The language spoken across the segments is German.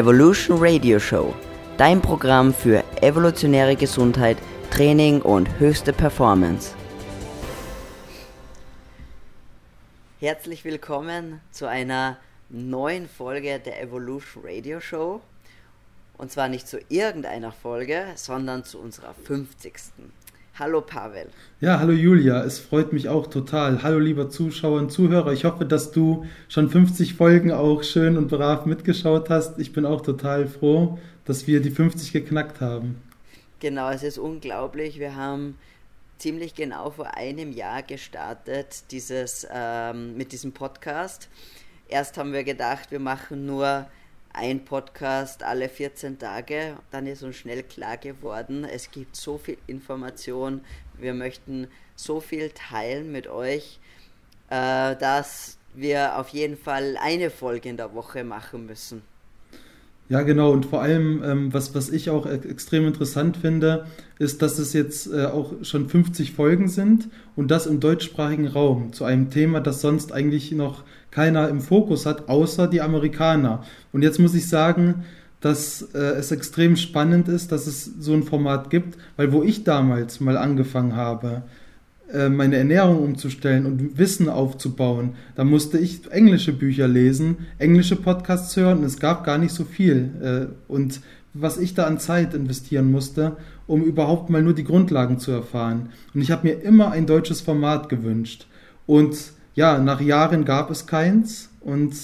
Evolution Radio Show, dein Programm für evolutionäre Gesundheit, Training und höchste Performance. Herzlich willkommen zu einer neuen Folge der Evolution Radio Show. Und zwar nicht zu irgendeiner Folge, sondern zu unserer 50. Hallo Pavel. Ja, hallo Julia, es freut mich auch total. Hallo lieber Zuschauer und Zuhörer. Ich hoffe, dass du schon 50 Folgen auch schön und brav mitgeschaut hast. Ich bin auch total froh, dass wir die 50 geknackt haben. Genau, es ist unglaublich. Wir haben ziemlich genau vor einem Jahr gestartet dieses, ähm, mit diesem Podcast. Erst haben wir gedacht, wir machen nur ein Podcast alle 14 Tage. Dann ist uns schnell klar geworden, es gibt so viel Information. Wir möchten so viel teilen mit euch, äh, dass wir auf jeden Fall eine Folge in der Woche machen müssen. Ja, genau. Und vor allem, ähm, was, was ich auch extrem interessant finde, ist, dass es jetzt äh, auch schon 50 Folgen sind und das im deutschsprachigen Raum zu einem Thema, das sonst eigentlich noch keiner im Fokus hat, außer die Amerikaner. Und jetzt muss ich sagen, dass äh, es extrem spannend ist, dass es so ein Format gibt, weil wo ich damals mal angefangen habe, meine Ernährung umzustellen und Wissen aufzubauen, da musste ich englische Bücher lesen, englische Podcasts hören und es gab gar nicht so viel. Äh, und was ich da an Zeit investieren musste, um überhaupt mal nur die Grundlagen zu erfahren. Und ich habe mir immer ein deutsches Format gewünscht. Und ja, nach Jahren gab es keins. Und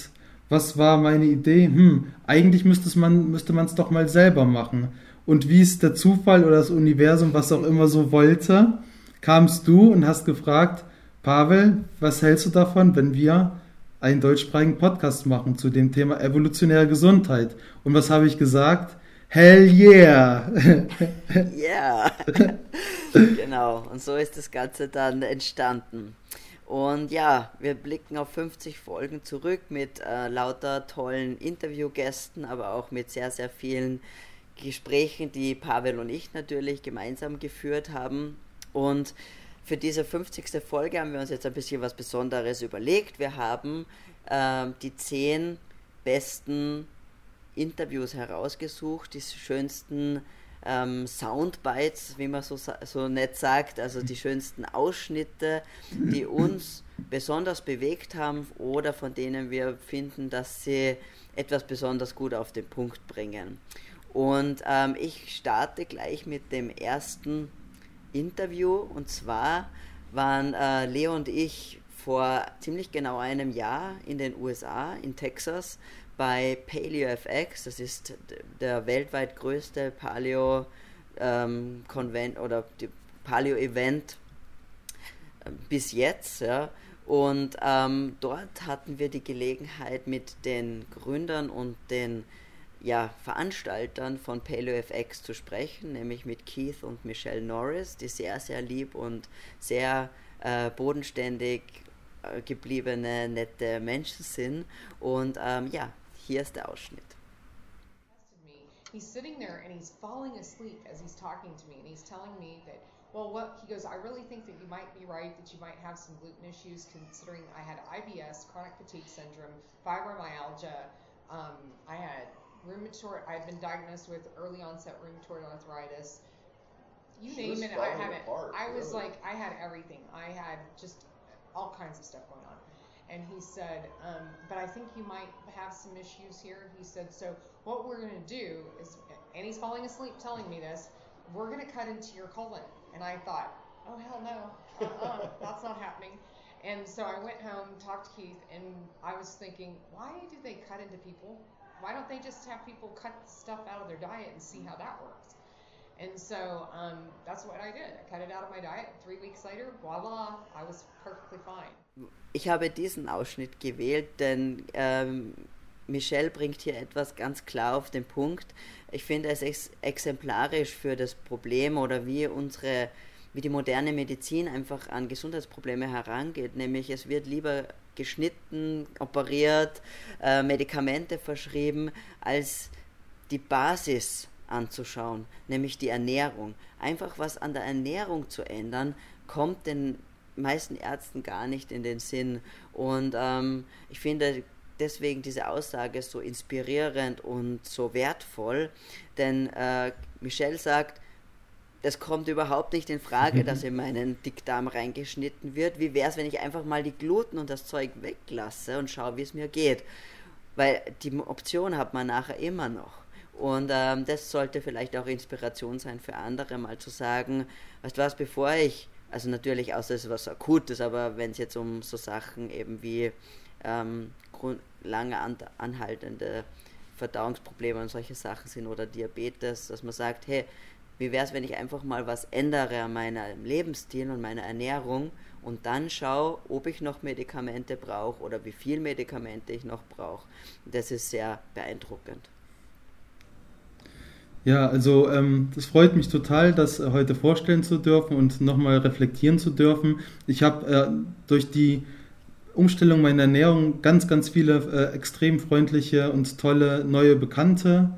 was war meine Idee? Hm, eigentlich müsste man es doch mal selber machen. Und wie es der Zufall oder das Universum, was auch immer so wollte, kamst du und hast gefragt, Pavel, was hältst du davon, wenn wir einen deutschsprachigen Podcast machen zu dem Thema evolutionäre Gesundheit? Und was habe ich gesagt? Hell yeah! yeah! genau, und so ist das Ganze dann entstanden. Und ja, wir blicken auf 50 Folgen zurück mit äh, lauter tollen Interviewgästen, aber auch mit sehr, sehr vielen Gesprächen, die Pavel und ich natürlich gemeinsam geführt haben. Und für diese 50. Folge haben wir uns jetzt ein bisschen was Besonderes überlegt. Wir haben äh, die zehn besten Interviews herausgesucht, die schönsten ähm, Soundbites, wie man so, so nett sagt, also die schönsten Ausschnitte, die uns besonders bewegt haben oder von denen wir finden, dass sie etwas besonders gut auf den Punkt bringen. Und ähm, ich starte gleich mit dem ersten Interview. Und zwar waren äh, Leo und ich vor ziemlich genau einem Jahr in den USA, in Texas, bei PaleoFX. Das ist der weltweit größte Paleo ähm, oder Paleo Event äh, bis jetzt. Ja. Und ähm, dort hatten wir die Gelegenheit mit den Gründern und den ja, Veranstaltern von PaleoFX zu sprechen, nämlich mit Keith und Michelle Norris, die sehr, sehr lieb und sehr äh, bodenständig äh, gebliebene, nette Menschen sind. Und ähm, ja, hier ist der Ausschnitt. He's sitting there and he's falling asleep as he's talking to me, and he's telling me that, well, what he goes, I really think that you might be right that you might have some gluten issues, considering I had IBS, chronic fatigue syndrome, fibromyalgia, um, I had rheumatoid. I've been diagnosed with early onset rheumatoid arthritis. You she name it, I have it. Apart, I was really. like, I had everything. I had just all kinds of stuff going on. And he said, um, but I think you might have some issues here. He said, so what we're going to do is, and he's falling asleep telling me this, we're going to cut into your colon. And I thought, oh, hell no, uh-uh, that's not happening. And so I went home, talked to Keith, and I was thinking, why do they cut into people? Why don't they just have people cut stuff out of their diet and see how that works? And so um, that's what I did. I cut it out of my diet. Three weeks later, voila, I was perfectly fine. Ich habe diesen Ausschnitt gewählt, denn ähm, Michelle bringt hier etwas ganz klar auf den Punkt. Ich finde es ex exemplarisch für das Problem oder wie unsere, wie die moderne Medizin einfach an Gesundheitsprobleme herangeht. Nämlich es wird lieber geschnitten, operiert, äh, Medikamente verschrieben, als die Basis anzuschauen, nämlich die Ernährung. Einfach was an der Ernährung zu ändern, kommt den meisten Ärzten gar nicht in den Sinn. Und ähm, ich finde, deswegen diese Aussage so inspirierend und so wertvoll, denn äh, Michelle sagt, es kommt überhaupt nicht in Frage, dass in meinen Dickdarm reingeschnitten wird. Wie wäre es, wenn ich einfach mal die Gluten und das Zeug weglasse und schaue, wie es mir geht? Weil die Option hat man nachher immer noch. Und ähm, das sollte vielleicht auch Inspiration sein für andere, mal zu sagen, weißt du was, bevor ich, also natürlich, außer es ist was Akutes, aber wenn es jetzt um so Sachen eben wie ähm, lange an, anhaltende Verdauungsprobleme und solche Sachen sind oder Diabetes, dass man sagt, hey, wie wäre es, wenn ich einfach mal was ändere an meinem Lebensstil und meiner Ernährung und dann schaue, ob ich noch Medikamente brauche oder wie viel Medikamente ich noch brauche. Das ist sehr beeindruckend. Ja, also ähm, das freut mich total, das heute vorstellen zu dürfen und nochmal reflektieren zu dürfen. Ich habe äh, durch die Umstellung meiner Ernährung ganz, ganz viele äh, extrem freundliche und tolle neue Bekannte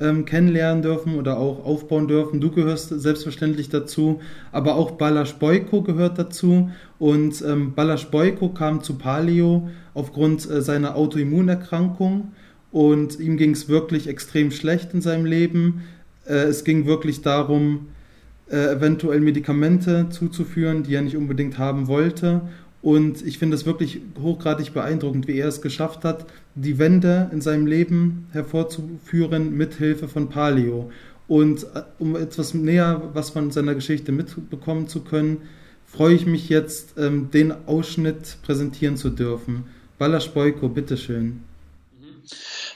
ähm, kennenlernen dürfen oder auch aufbauen dürfen. Du gehörst selbstverständlich dazu, aber auch Balasch Boyko gehört dazu. Und ähm, Balasch Boyko kam zu Paleo aufgrund äh, seiner Autoimmunerkrankung und ihm ging es wirklich extrem schlecht in seinem Leben. Äh, es ging wirklich darum, äh, eventuell Medikamente zuzuführen, die er nicht unbedingt haben wollte. Und ich finde es wirklich hochgradig beeindruckend, wie er es geschafft hat, die Wende in seinem Leben hervorzuführen mit Hilfe von Paleo. Und äh, um etwas näher was von seiner Geschichte mitbekommen zu können, freue ich mich jetzt, ähm, den Ausschnitt präsentieren zu dürfen. Balasch Boyko, bitteschön.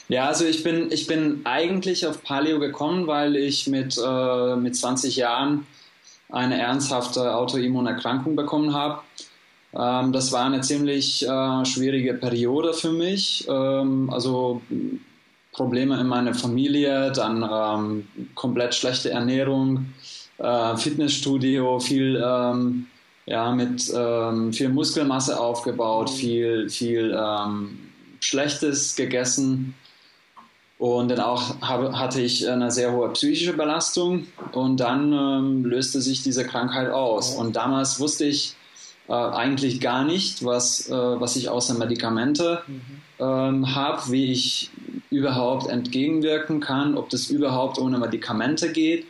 Ja, also ich bin, ich bin eigentlich auf Paleo gekommen, weil ich mit, äh, mit 20 Jahren eine ernsthafte Autoimmunerkrankung bekommen habe. Ähm, das war eine ziemlich äh, schwierige Periode für mich. Ähm, also Probleme in meiner Familie, dann ähm, komplett schlechte Ernährung, äh, Fitnessstudio, viel, ähm, ja, mit ähm, viel Muskelmasse aufgebaut, viel, viel ähm, Schlechtes gegessen. Und dann auch habe, hatte ich eine sehr hohe psychische Belastung und dann ähm, löste sich diese Krankheit aus. Und damals wusste ich, äh, eigentlich gar nicht, was, äh, was ich außer Medikamente mhm. ähm, habe, wie ich überhaupt entgegenwirken kann, ob das überhaupt ohne Medikamente geht.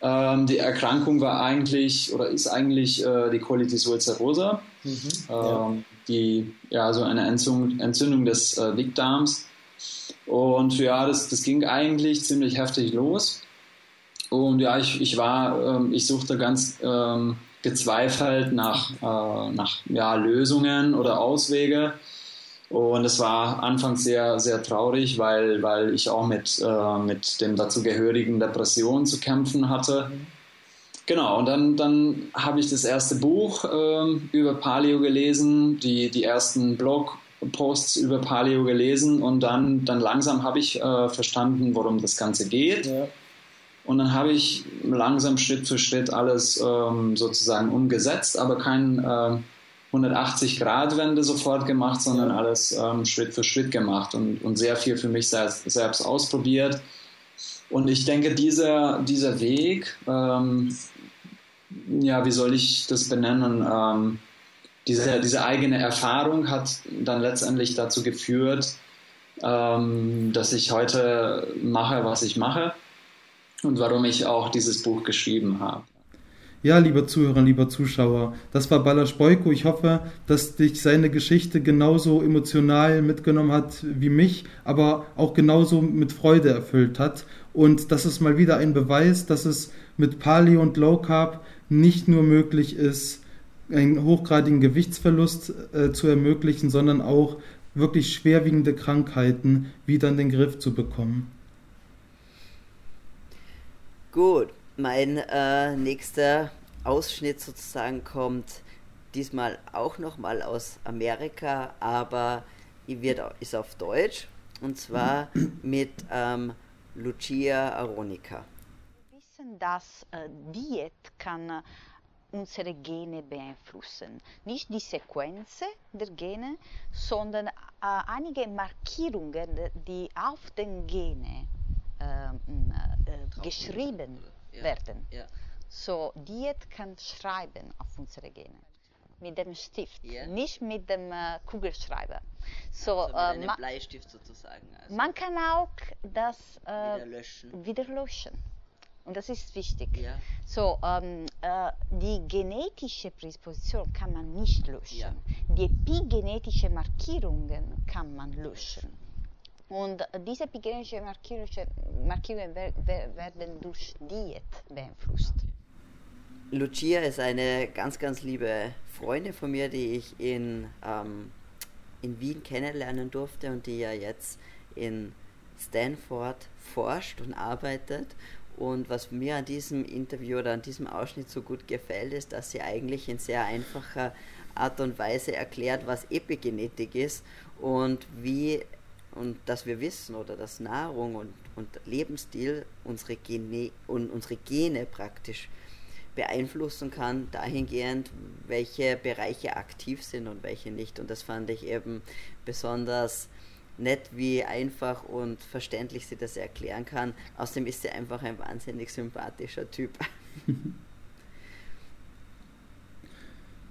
Ähm, die Erkrankung war eigentlich oder ist eigentlich äh, die Colitis ulcerosa, mhm. ähm, die ja so eine Entzündung, Entzündung des äh, Dickdarms. Und ja, das, das ging eigentlich ziemlich heftig los. Und ja, ich, ich war, ähm, ich suchte ganz ähm, gezweifelt nach, äh, nach ja, Lösungen oder Auswege. Und es war anfangs sehr, sehr traurig, weil, weil ich auch mit, äh, mit dem dazugehörigen Depressionen zu kämpfen hatte. Genau, und dann, dann habe ich das erste Buch äh, über Paleo gelesen, die, die ersten Blogposts über Paleo gelesen und dann, dann langsam habe ich äh, verstanden, worum das Ganze geht. Ja. Und dann habe ich langsam Schritt für Schritt alles ähm, sozusagen umgesetzt, aber kein äh, 180-Grad-Wende sofort gemacht, sondern alles ähm, Schritt für Schritt gemacht und, und sehr viel für mich selbst, selbst ausprobiert. Und ich denke, dieser, dieser Weg, ähm, ja, wie soll ich das benennen? Ähm, diese, diese eigene Erfahrung hat dann letztendlich dazu geführt, ähm, dass ich heute mache, was ich mache und warum ich auch dieses Buch geschrieben habe. Ja, lieber Zuhörer, lieber Zuschauer, das war Balasch Boyko. Ich hoffe, dass dich seine Geschichte genauso emotional mitgenommen hat wie mich, aber auch genauso mit Freude erfüllt hat. Und das ist mal wieder ein Beweis, dass es mit Paleo und Low Carb nicht nur möglich ist, einen hochgradigen Gewichtsverlust äh, zu ermöglichen, sondern auch wirklich schwerwiegende Krankheiten wieder in den Griff zu bekommen. Gut, mein äh, nächster Ausschnitt sozusagen kommt diesmal auch nochmal aus Amerika, aber wird, ist auf Deutsch und zwar mit ähm, Lucia Aronica. Wir wissen, dass äh, Diät kann äh, unsere Gene beeinflussen. Nicht die Sequenz der Gene, sondern äh, einige Markierungen, die auf den Gene ähm, äh, geschrieben werden. So, Diät kann schreiben auf unsere Gene. mit dem Stift, Ja. nicht mit dem äh, Kugelschreiber. So, Also mit äh, einem ma- Bleistift sozusagen. Also man kann auch das wieder äh, löschen. wieder löschen. Und das ist wichtig. Ja. So, ähm, äh, die genetische Prädisposition kann man nicht löschen. Ja. Die epigenetische Markierungen kann man löschen. Und diese epigenetische Markierungen, Markierungen wer, wer, werden durch Diät beeinflusst. Lucia ist eine ganz, ganz liebe Freundin von mir, die ich in, ähm, in Wien kennenlernen durfte und die ja jetzt in Stanford forscht und arbeitet. Und was mir an diesem Interview oder an diesem Ausschnitt so gut gefällt, ist, dass sie eigentlich in sehr einfacher Art und Weise erklärt, was Epigenetik ist und wie und dass wir wissen oder dass Nahrung und, und Lebensstil unsere Gene und unsere Gene praktisch beeinflussen kann, dahingehend, welche Bereiche aktiv sind und welche nicht. Und das fand ich eben besonders nett, wie einfach und verständlich sie das erklären kann. Außerdem ist sie einfach ein wahnsinnig sympathischer Typ.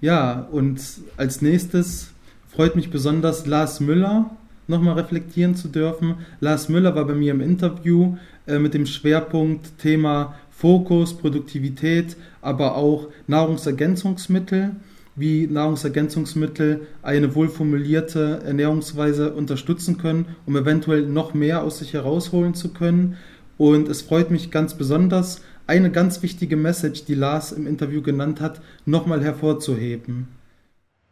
Ja, und als nächstes freut mich besonders Lars Müller nochmal reflektieren zu dürfen. Lars Müller war bei mir im Interview äh, mit dem Schwerpunkt Thema Fokus, Produktivität, aber auch Nahrungsergänzungsmittel, wie Nahrungsergänzungsmittel eine wohlformulierte Ernährungsweise unterstützen können, um eventuell noch mehr aus sich herausholen zu können. Und es freut mich ganz besonders, eine ganz wichtige Message, die Lars im Interview genannt hat, nochmal hervorzuheben.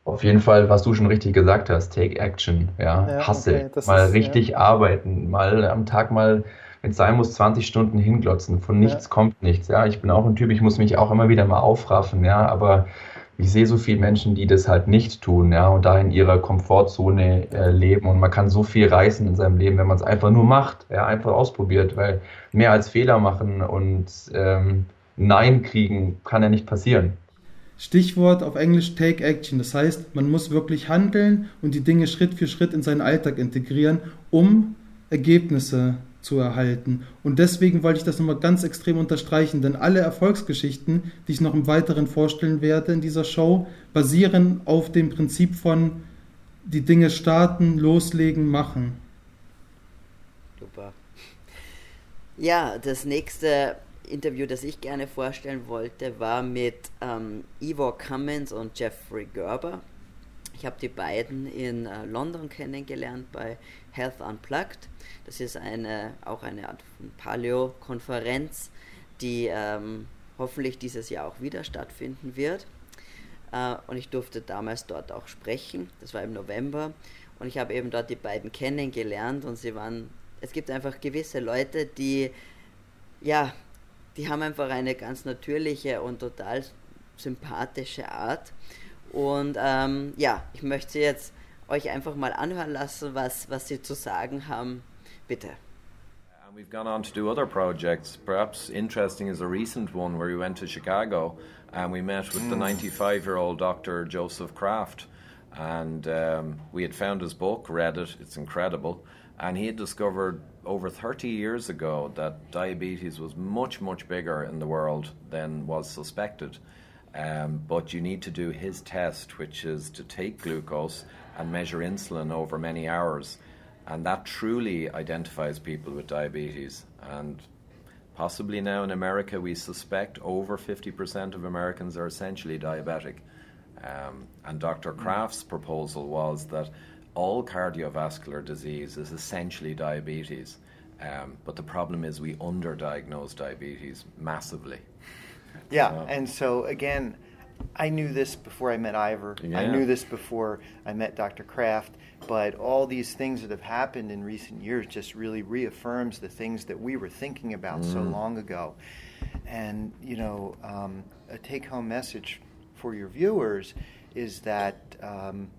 Auf jeden Fall, was du schon richtig gesagt hast, take action, ja, Ja, hustle, okay, mal ist, richtig arbeiten, mal am Tag mal, wenn es sein muss, 20 Stunden hinglotzen, von nichts Ja. kommt nichts, ja, ich bin auch ein Typ, ich muss mich auch immer wieder mal aufraffen, ja, aber ich sehe so viele Menschen, die das halt nicht tun, ja, und da in ihrer Komfortzone äh, leben. Und man kann so viel reißen in seinem Leben, wenn man es einfach nur macht, ja, einfach ausprobiert, weil mehr als Fehler machen und ähm, Nein kriegen kann ja nicht passieren. Stichwort auf Englisch Take Action. Das heißt, man muss wirklich handeln und die Dinge Schritt für Schritt in seinen Alltag integrieren, um Ergebnisse zu erhalten. Und deswegen wollte ich das nochmal ganz extrem unterstreichen, denn alle Erfolgsgeschichten, die ich noch im Weiteren vorstellen werde in dieser Show, basieren auf dem Prinzip von die Dinge starten, loslegen, machen. Super. Ja, das nächste Interview, das ich gerne vorstellen wollte, war mit ähm, Ivor Cummins und Jeffrey Gerber. Ich habe die beiden in äh, London kennengelernt bei Health Unplugged. Das ist eine, auch eine Art Paleo-Konferenz, die ähm, hoffentlich dieses Jahr auch wieder stattfinden wird. Äh, und ich durfte damals dort auch sprechen. Das war im November. Und ich habe eben dort die beiden kennengelernt und sie waren, es gibt einfach gewisse Leute, die, ja, die haben einfach eine ganz natürliche und total sympathische Art. Und ähm, ja, ich möchte jetzt euch einfach mal anhören lassen, was, was sie zu sagen haben. Bitte. And we've gone on to do other projects. Perhaps interesting is a recent one where we went to Chicago and we met with the 95 year old Dr. Joseph Kraft. And um, we had found his book, read it, it's incredible. And he had discovered over 30 years ago that diabetes was much, much bigger in the world than was suspected. Um, but you need to do his test, which is to take glucose and measure insulin over many hours. And that truly identifies people with diabetes. And possibly now in America, we suspect over 50% of Americans are essentially diabetic. Um, and Dr. Kraft's proposal was that all cardiovascular disease is essentially diabetes. Um, but the problem is we underdiagnose diabetes massively. Yeah, Wow. and so again, I knew this before I met Ivor. I knew this before I met Dr. Kraft. But all these things that have happened in recent years just really reaffirms the things that we were thinking about so long ago. And you know, um, a take-home message for your viewers is that um,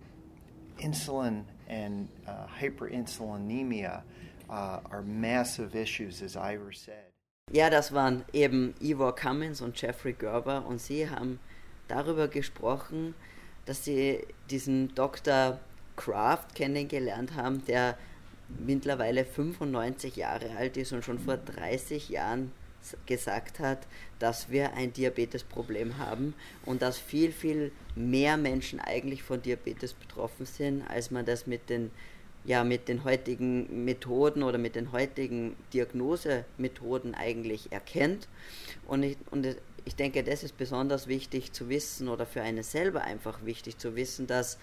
insulin and uh, hyperinsulinemia uh, are massive issues, as Ivor said. Ja, das waren eben Ivor Cummins und Jeffrey Gerber und sie haben darüber gesprochen, dass sie diesen Dr. Kraft kennengelernt haben, der mittlerweile 95 Jahre alt ist und schon vor 30 Jahren gesagt hat, dass wir ein Diabetesproblem haben und dass viel, viel mehr Menschen eigentlich von Diabetes betroffen sind, als man das mit den, ja, mit den heutigen Methoden oder mit den heutigen Diagnosemethoden eigentlich erkennt. Und ich, und ich denke, das ist besonders wichtig zu wissen oder für einen selber einfach wichtig zu wissen, dass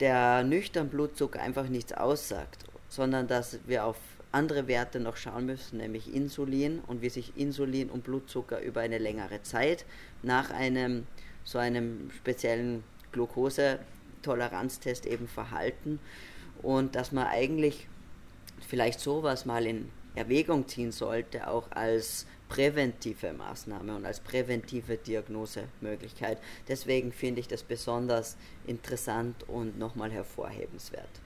der nüchtern Blutzucker einfach nichts aussagt, sondern dass wir auf andere Werte noch schauen müssen, nämlich Insulin und wie sich Insulin und Blutzucker über eine längere Zeit nach einem so einem speziellen Glukosetoleranztest eben verhalten und dass man eigentlich vielleicht sowas mal in Erwägung ziehen sollte, auch als präventive Maßnahme und als präventive Diagnosemöglichkeit. Deswegen finde ich das besonders interessant und nochmal hervorhebenswert.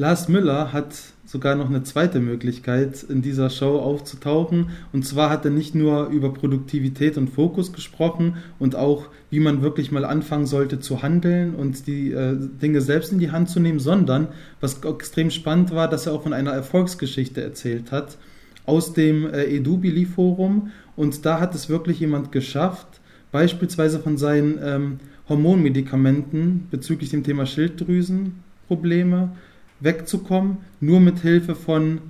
Lars Müller hat sogar noch eine zweite Möglichkeit, in dieser Show aufzutauchen. Und zwar hat er nicht nur über Produktivität und Fokus gesprochen und auch, wie man wirklich mal anfangen sollte zu handeln und die äh, Dinge selbst in die Hand zu nehmen, sondern, was extrem spannend war, dass er auch von einer Erfolgsgeschichte erzählt hat aus dem äh, Edubili-Forum. Und da hat es wirklich jemand geschafft, beispielsweise von seinen ähm, Hormonmedikamenten bezüglich dem Thema Schilddrüsenprobleme wegzukommen, nur mit Hilfe von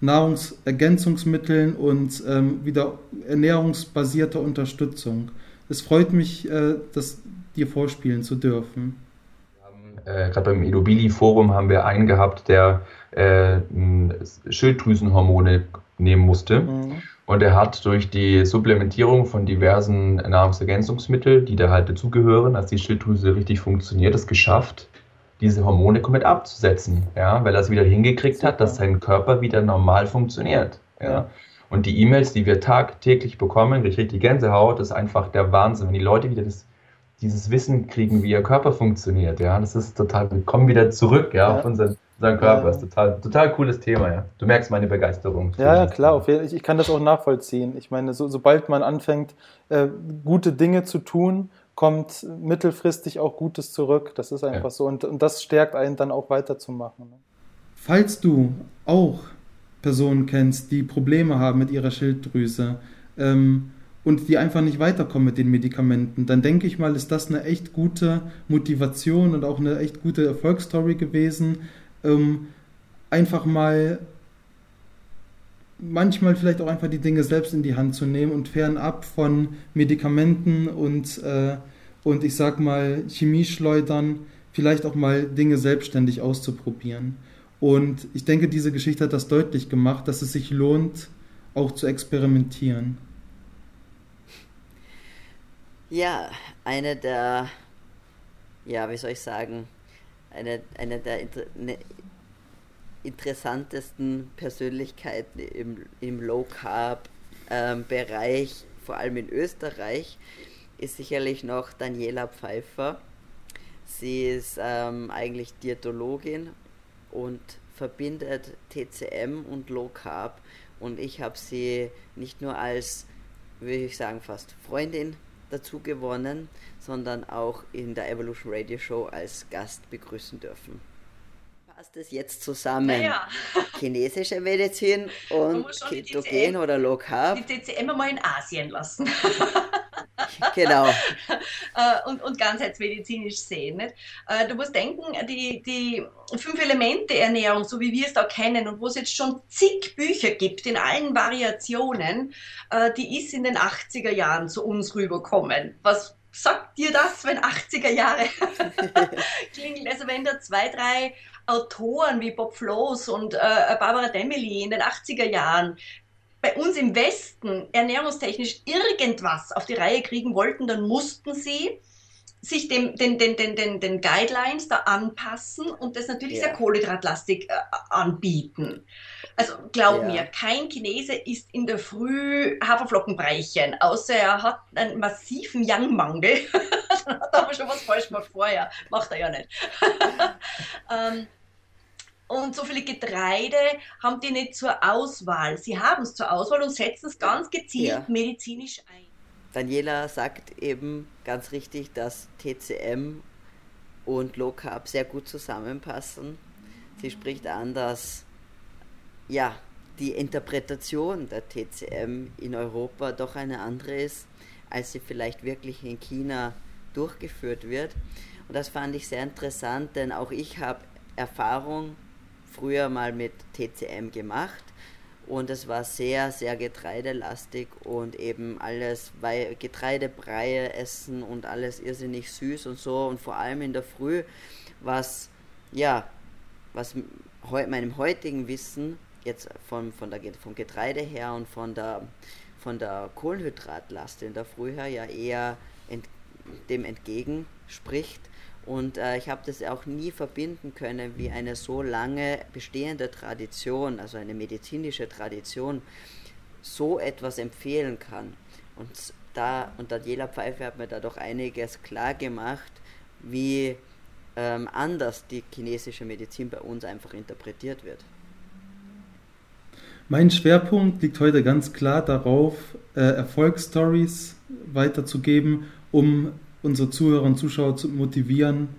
Nahrungsergänzungsmitteln und ähm, wieder ernährungsbasierter Unterstützung. Es freut mich, äh, das dir vorspielen zu dürfen. Äh, Gerade beim Edobili-Forum haben wir einen gehabt, der äh, Schilddrüsenhormone nehmen musste. Mhm. Und er hat durch die Supplementierung von diversen Nahrungsergänzungsmitteln, die da halt dazugehören, dass die Schilddrüse richtig funktioniert, es geschafft, diese Hormone komplett abzusetzen, ja, weil er es wieder hingekriegt hat, dass sein Körper wieder normal funktioniert. Ja. Und die E-Mails, die wir tagtäglich bekommen, ich kriege die Gänsehaut, ist einfach der Wahnsinn. Wenn die Leute wieder das, dieses Wissen kriegen, wie ihr Körper funktioniert, ja, das ist total, wir kommen wieder zurück, ja, ja. auf unseren, unseren Körper. Das ist total, total cooles Thema, ja. Du merkst meine Begeisterung. Ja, ja klar, ich, ich kann das auch nachvollziehen. Ich meine, so, sobald man anfängt, äh, gute Dinge zu tun, kommt mittelfristig auch Gutes zurück. Das ist einfach ja. so. Und, und das stärkt einen dann auch weiterzumachen. Ne? Falls du auch Personen kennst, die Probleme haben mit ihrer Schilddrüse ähm, und die einfach nicht weiterkommen mit den Medikamenten, dann denke ich mal, ist das eine echt gute Motivation und auch eine echt gute Erfolgsstory gewesen, ähm, einfach mal manchmal vielleicht auch einfach die Dinge selbst in die Hand zu nehmen und fernab von Medikamenten und, äh, und ich sag mal Chemieschleudern vielleicht auch mal Dinge selbstständig auszuprobieren. Und ich denke, diese Geschichte hat das deutlich gemacht, dass es sich lohnt, auch zu experimentieren. Ja, eine der, ja, wie soll ich sagen, eine, eine der ne, interessantesten Persönlichkeiten im, im Low Carb ähm, Bereich, vor allem in Österreich, ist sicherlich noch Daniela Pfeiffer. Sie ist ähm, eigentlich Diätologin und verbindet TCM und Low Carb und ich habe sie nicht nur als, würde ich sagen, fast Freundin dazu gewonnen, sondern auch in der Evolution Radio Show als Gast begrüßen dürfen passt es jetzt zusammen? Naja. Chinesische Medizin und Ketogen oder Low Carb? Die TCM mal in Asien lassen. genau. Äh, und, und ganzheitsmedizinisch sehen. Nicht? Äh, du musst denken, die, die fünf Elemente Ernährung, so wie wir es da kennen und wo es jetzt schon zig Bücher gibt in allen Variationen, äh, die ist in den 80er Jahren zu uns rüberkommen. Was sagt dir das, wenn 80er Jahre klingelt? Also wenn da zwei, drei Autoren wie Bob Floss und äh, Barbara Demmely in den 80er Jahren bei uns im Westen ernährungstechnisch irgendwas auf die Reihe kriegen wollten, dann mussten sie sich dem, den, den, den, den, den Guidelines da anpassen und das natürlich ja. sehr kohlenhydratlastig äh, anbieten. Also glaub ja. mir, kein Chinese isst in der Früh Haferflockenbreichen, außer er hat einen massiven Yang-Mangel. Dann hat er aber schon was falsch gemacht vorher. Macht er ja nicht. ähm, und so viele Getreide haben die nicht zur Auswahl. Sie haben es zur Auswahl und setzen es ganz gezielt ja. medizinisch ein. Daniela sagt eben ganz richtig, dass TCM und Low Carb sehr gut zusammenpassen. Sie spricht an, dass ja, die Interpretation der TCM in Europa doch eine andere ist, als sie vielleicht wirklich in China durchgeführt wird. Und das fand ich sehr interessant, denn auch ich habe Erfahrung früher mal mit TCM gemacht und es war sehr, sehr getreidelastig und eben alles, weil Getreidebreie essen und alles irrsinnig süß und so und vor allem in der Früh, was, ja, was meinem heutigen Wissen jetzt von, von der, vom Getreide her und von der, von der Kohlenhydratlast in der Früh her ja eher ent, dem entgegenspricht. Und äh, ich habe das auch nie verbinden können, wie eine so lange bestehende Tradition, also eine medizinische Tradition, so etwas empfehlen kann. Und da, und Daniela Pfeiffer hat mir da doch einiges klar gemacht, wie ähm, anders die chinesische Medizin bei uns einfach interpretiert wird. Mein Schwerpunkt liegt heute ganz klar darauf, äh, Erfolgsstories weiterzugeben, um unsere Zuhörer und Zuschauer zu motivieren,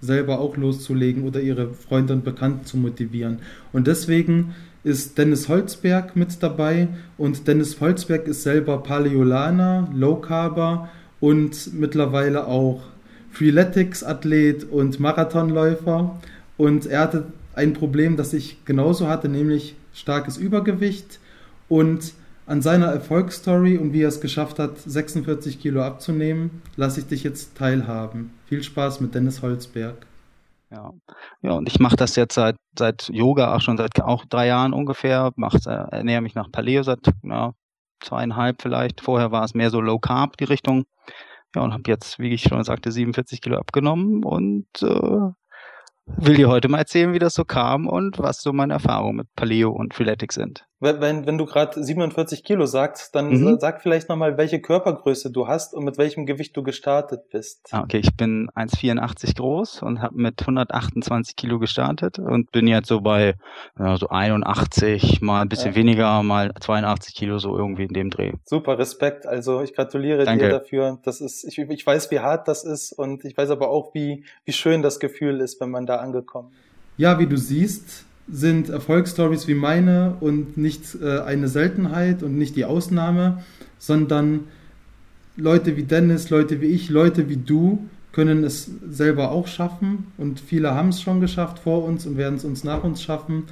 selber auch loszulegen oder ihre Freunde und Bekannten zu motivieren. Und deswegen ist Dennis Holzberg mit dabei und Dennis Holzberg ist selber Paleolaner, Low Carber und mittlerweile auch Freeletics-Athlet und Marathonläufer. Und er hatte ein Problem, das ich genauso hatte, nämlich starkes Übergewicht und an seiner Erfolgsstory und wie er es geschafft hat, 46 Kilo abzunehmen, lasse ich dich jetzt teilhaben. Viel Spaß mit Dennis Holzberg. Ja, ja und ich mache das jetzt seit, seit Yoga auch schon seit auch drei Jahren ungefähr. Mach, äh, ernähre mich nach Paleo seit ja, zweieinhalb vielleicht. Vorher war es mehr so Low Carb die Richtung. Ja, und habe jetzt, wie ich schon sagte, 47 Kilo abgenommen und äh, will dir heute mal erzählen, wie das so kam und was so meine Erfahrungen mit Paleo und Freeletics sind. Wenn, wenn du gerade 47 Kilo sagst, dann mhm. sag vielleicht nochmal, welche Körpergröße du hast und mit welchem Gewicht du gestartet bist. Ah, okay, ich bin 1,84 groß und habe mit 128 Kilo gestartet und bin jetzt so bei ja, so 81, mal ein bisschen ja. weniger, mal 82 Kilo, so irgendwie in dem Dreh. Super, Respekt. Also ich gratuliere Danke. dir dafür. Das ist, ich, ich weiß, wie hart das ist und ich weiß aber auch, wie, wie schön das Gefühl ist, wenn man da angekommen ist. Ja, wie du siehst, sind Erfolgsstories wie meine und nicht äh, eine Seltenheit und nicht die Ausnahme, sondern Leute wie Dennis, Leute wie ich, Leute wie du können es selber auch schaffen und viele haben es schon geschafft vor uns und werden es uns nach uns schaffen.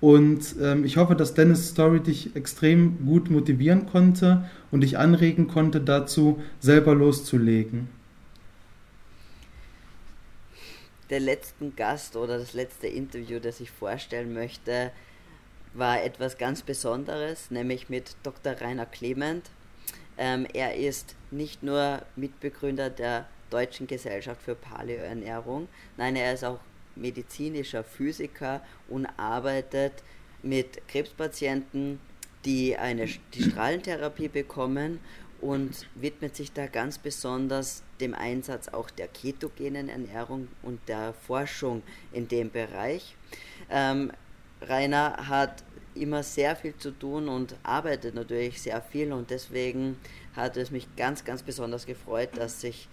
Und ähm, ich hoffe, dass Dennis Story dich extrem gut motivieren konnte und dich anregen konnte dazu, selber loszulegen der letzten Gast oder das letzte Interview, das ich vorstellen möchte, war etwas ganz Besonderes, nämlich mit Dr. Rainer Clement. Ähm, er ist nicht nur Mitbegründer der Deutschen Gesellschaft für Paleoernährung, nein, er ist auch medizinischer Physiker und arbeitet mit Krebspatienten, die eine die Strahlentherapie bekommen und widmet sich da ganz besonders dem Einsatz auch der ketogenen Ernährung und der Forschung in dem Bereich. Ähm, Rainer hat immer sehr viel zu tun und arbeitet natürlich sehr viel und deswegen hat es mich ganz, ganz besonders gefreut, dass sich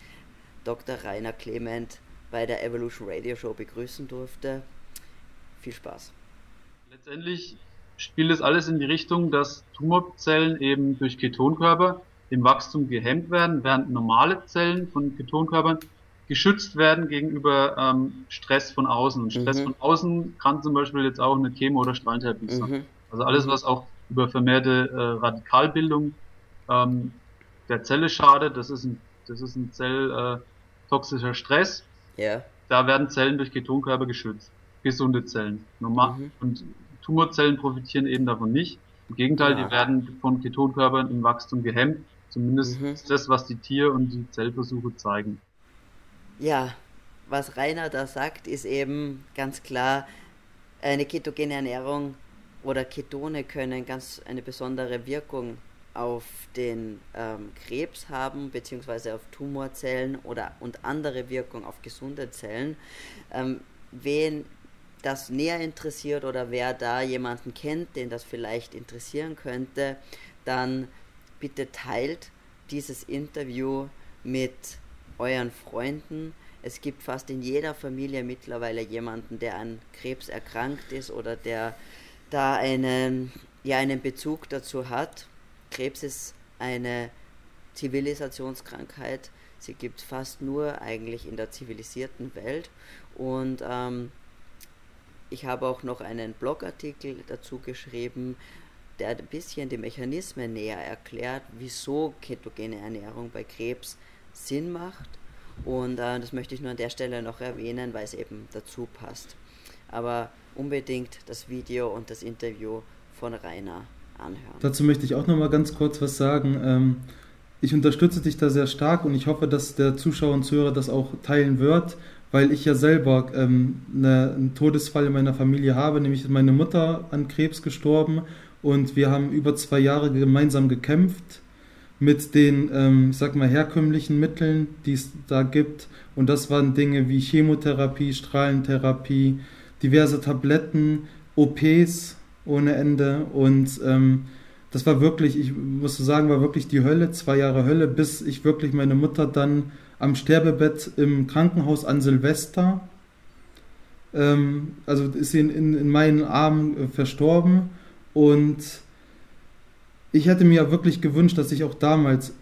Dr. Rainer Clement bei der Evolution Radio Show begrüßen durfte. Viel Spaß. Letztendlich spielt es alles in die Richtung, dass Tumorzellen eben durch Ketonkörper im Wachstum gehemmt werden, während normale Zellen von Ketonkörpern geschützt werden gegenüber ähm, Stress von außen. Und Stress mhm. von außen kann zum Beispiel jetzt auch eine Chemo- oder Strahlentherapie sein. Mhm. Also alles, was auch über vermehrte äh, Radikalbildung ähm, der Zelle schadet, das ist ein, das ist ein zelltoxischer äh, Stress. Yeah. Da werden Zellen durch Ketonkörper geschützt. Gesunde Zellen. Normal mhm. Und Tumorzellen profitieren eben davon nicht. Im Gegenteil, ja. die werden von Ketonkörpern im Wachstum gehemmt Zumindest mhm. ist das, was die Tier- und die Zellversuche zeigen. Ja, was Rainer da sagt, ist eben ganz klar, eine ketogene Ernährung oder Ketone können ganz eine besondere Wirkung auf den ähm, Krebs haben, beziehungsweise auf Tumorzellen oder und andere Wirkung auf gesunde Zellen. Ähm, wen das näher interessiert oder wer da jemanden kennt, den das vielleicht interessieren könnte, dann bitte teilt dieses Interview mit euren Freunden. Es gibt fast in jeder Familie mittlerweile jemanden, der an Krebs erkrankt ist oder der da eine ja einen Bezug dazu hat. Krebs ist eine Zivilisationskrankheit. Sie gibt es fast nur eigentlich in der zivilisierten Welt. Und ähm, ich habe auch noch einen Blogartikel dazu geschrieben, der ein bisschen die Mechanismen näher erklärt, wieso ketogene Ernährung bei Krebs Sinn macht. Und äh, das möchte ich nur an der Stelle noch erwähnen, weil es eben dazu passt. Aber unbedingt das Video und das Interview von Rainer anhören. Dazu möchte ich auch noch mal ganz kurz was sagen. Ähm, ich unterstütze dich da sehr stark und ich hoffe, dass der Zuschauer und Zuhörer das auch teilen wird, weil ich ja selber ähm, eine, einen Todesfall in meiner Familie habe, nämlich meine Mutter an Krebs gestorben und wir haben über zwei Jahre gemeinsam gekämpft mit den, ähm, ich sag mal, herkömmlichen Mitteln, die es da gibt. Und das waren Dinge wie Chemotherapie, Strahlentherapie, diverse Tabletten, OPs ohne Ende. Und ähm, das war wirklich, ich muss sagen, war wirklich die Hölle, zwei Jahre Hölle, bis ich wirklich meine Mutter dann am Sterbebett im Krankenhaus an Silvester, ähm, also ist sie in, in, in meinen Armen äh, verstorben. Und ich hätte mir wirklich gewünscht, dass ich auch damals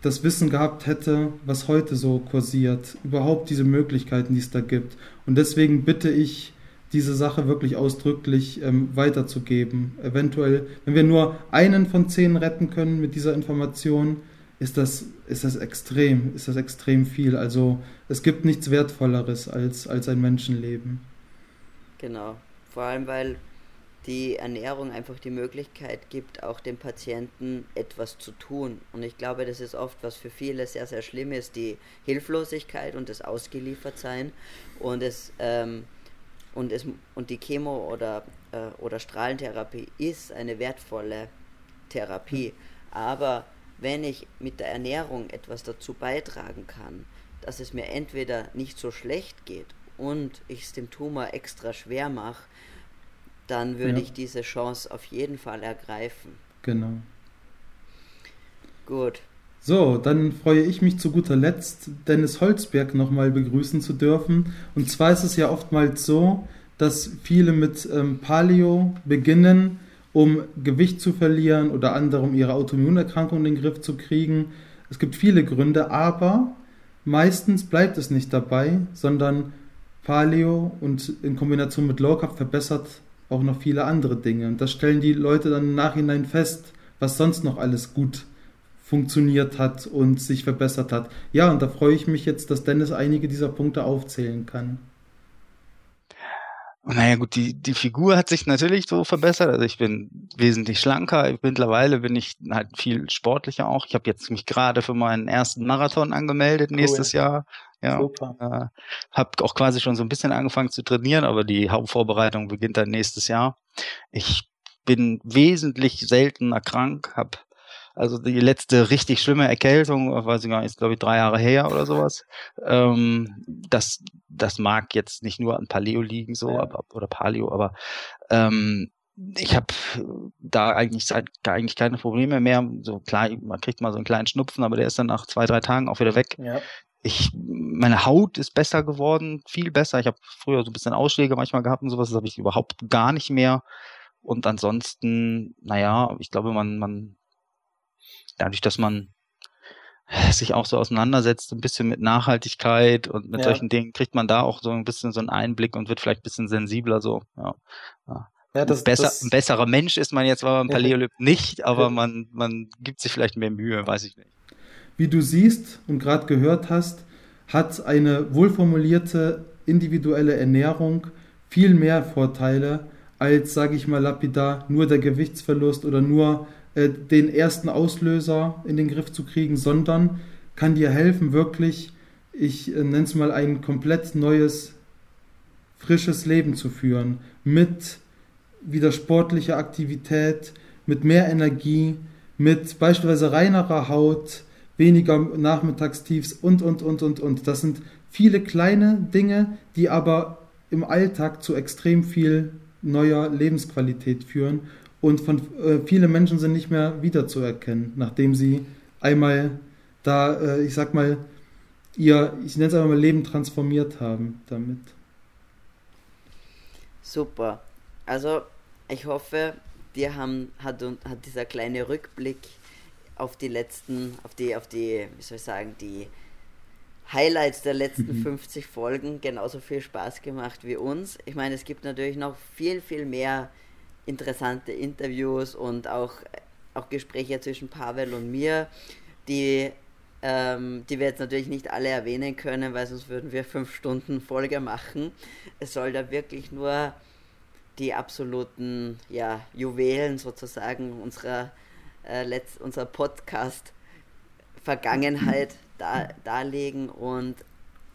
das Wissen gehabt hätte, was heute so kursiert, überhaupt diese Möglichkeiten, die es da gibt. Und deswegen bitte ich, diese Sache wirklich ausdrücklich ähm, weiterzugeben. Eventuell, wenn wir nur einen von zehn retten können mit dieser Information, ist das, ist das extrem, ist das extrem viel. Also es gibt nichts Wertvolleres als, als ein Menschenleben. Genau. Vor allem, weil die Ernährung einfach die Möglichkeit gibt, auch dem Patienten etwas zu tun. Und ich glaube, das ist oft, was für viele sehr, sehr schlimm ist, die Hilflosigkeit und das Ausgeliefertsein. Und es, ähm, und es und die Chemo oder, äh, oder Strahlentherapie ist eine wertvolle Therapie. Aber wenn ich mit der Ernährung etwas dazu beitragen kann, dass es mir entweder nicht so schlecht geht und ich es dem Tumor extra schwer mache, dann würde ja. ich diese Chance auf jeden Fall ergreifen. Genau. Gut. So, dann freue ich mich zu guter Letzt, Dennis Holzberg nochmal begrüßen zu dürfen. Und zwar ist es ja oftmals so, dass viele mit ähm, Paleo beginnen, um Gewicht zu verlieren oder andere, um ihre Autoimmunerkrankung in den Griff zu kriegen. Es gibt viele Gründe, aber meistens bleibt es nicht dabei, sondern Paleo und in Kombination mit Low Carb verbessert auch noch viele andere Dinge. Und das stellen die Leute dann im Nachhinein fest, was sonst noch alles gut funktioniert hat und sich verbessert hat. Ja, und da freue ich mich jetzt, dass Dennis einige dieser Punkte aufzählen kann. Naja gut, die, die Figur hat sich natürlich so verbessert. Also ich bin wesentlich schlanker. Mittlerweile bin ich halt viel sportlicher auch. Ich habe jetzt mich gerade für meinen ersten Marathon angemeldet cool. nächstes Jahr. Ja, Super. Äh, habe auch quasi schon so ein bisschen angefangen zu trainieren, aber die Hauptvorbereitung beginnt dann nächstes Jahr. Ich bin wesentlich seltener krank, habe also die letzte richtig schlimme Erkältung, weiß ich gar nicht, ist glaube ich drei Jahre her oder sowas. Ähm, das, das mag jetzt nicht nur an Paleo liegen, so, ja. aber, oder Paleo, aber ähm, ich habe da eigentlich eigentlich keine Probleme mehr. So klar, man kriegt mal so einen kleinen Schnupfen, aber der ist dann nach zwei, drei Tagen auch wieder weg. Ja. Ich, meine Haut ist besser geworden, viel besser. Ich habe früher so ein bisschen Ausschläge manchmal gehabt und sowas, das habe ich überhaupt gar nicht mehr. Und ansonsten, naja, ich glaube, man, man dadurch, dass man sich auch so auseinandersetzt, ein bisschen mit Nachhaltigkeit und mit ja. solchen Dingen, kriegt man da auch so ein bisschen so einen Einblick und wird vielleicht ein bisschen sensibler so. Ja. ja. Das, Besser, das, ein besserer Mensch ist man jetzt beim Paleolyp nicht, aber man, man gibt sich vielleicht mehr Mühe, weiß ich nicht. Wie du siehst und gerade gehört hast, hat eine wohlformulierte individuelle Ernährung viel mehr Vorteile als, sage ich mal lapidar, nur der Gewichtsverlust oder nur äh, den ersten Auslöser in den Griff zu kriegen, sondern kann dir helfen, wirklich, ich äh, nenne es mal ein komplett neues, frisches Leben zu führen. Mit wieder sportlicher Aktivität, mit mehr Energie, mit beispielsweise reinerer Haut, weniger Nachmittagstiefs und, und, und, und, und. Das sind viele kleine Dinge, die aber im Alltag zu extrem viel neuer Lebensqualität führen und von äh, viele Menschen sind nicht mehr wiederzuerkennen, nachdem sie einmal da, äh, ich sag mal, ihr, ich nenne es einfach mal Leben transformiert haben damit. Super. Also ich hoffe, dir haben, hat, hat dieser kleine Rückblick auf die letzten, auf die, auf die, wie soll ich sagen, die Highlights der letzten mhm. 50 Folgen genauso viel Spaß gemacht wie uns. Ich meine, es gibt natürlich noch viel, viel mehr interessante Interviews und auch, auch Gespräche zwischen Pavel und mir, die, ähm, die wir jetzt natürlich nicht alle erwähnen können, weil sonst würden wir fünf Stunden Folge machen. Es soll da wirklich nur die absoluten ja, Juwelen sozusagen unserer, äh, letzt, unserer Podcast Vergangenheit da, darlegen und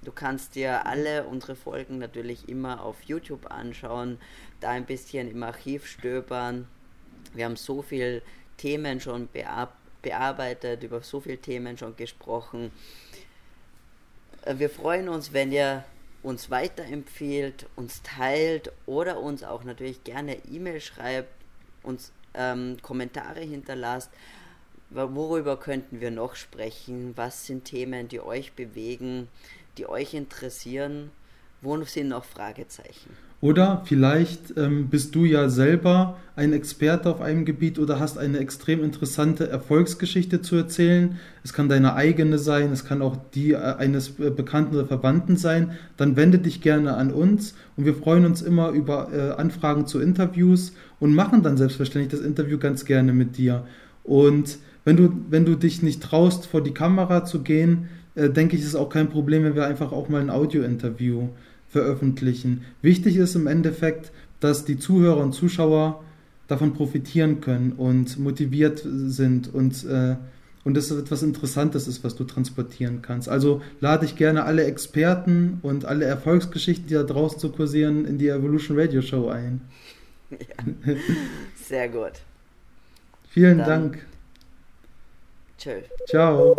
du kannst dir alle unsere Folgen natürlich immer auf YouTube anschauen, da ein bisschen im Archiv stöbern. Wir haben so viele Themen schon bear bearbeitet, über so viele Themen schon gesprochen. Äh, wir freuen uns, wenn ihr uns weiterempfiehlt, uns teilt oder uns auch natürlich gerne E-Mail schreibt, uns ähm, Kommentare hinterlasst. Worüber könnten wir noch sprechen? Was sind Themen, die euch bewegen, die euch interessieren? Wo sind noch Fragezeichen? Oder vielleicht ähm, bist du ja selber ein Experte auf einem Gebiet oder hast eine extrem interessante Erfolgsgeschichte zu erzählen. Es kann deine eigene sein, es kann auch die äh, eines äh, Bekannten oder Verwandten sein. Dann wende dich gerne an uns und wir freuen uns immer über äh, Anfragen zu Interviews und machen dann selbstverständlich das Interview ganz gerne mit dir. Und wenn du, wenn du dich nicht traust, vor die Kamera zu gehen, äh, denke ich, ist auch kein Problem, wenn wir einfach auch mal ein Audio-Interview veröffentlichen. Wichtig ist im Endeffekt, dass die Zuhörer und Zuschauer davon profitieren können und motiviert sind und, äh, und das etwas Interessantes ist, was du transportieren kannst. Also lade ich gerne alle Experten und alle Erfolgsgeschichten, die da draußen zu kursieren, in die Evolution Radio Show ein. Ja. Sehr gut. Vielen Dann. Dank. Tschö. Ciao.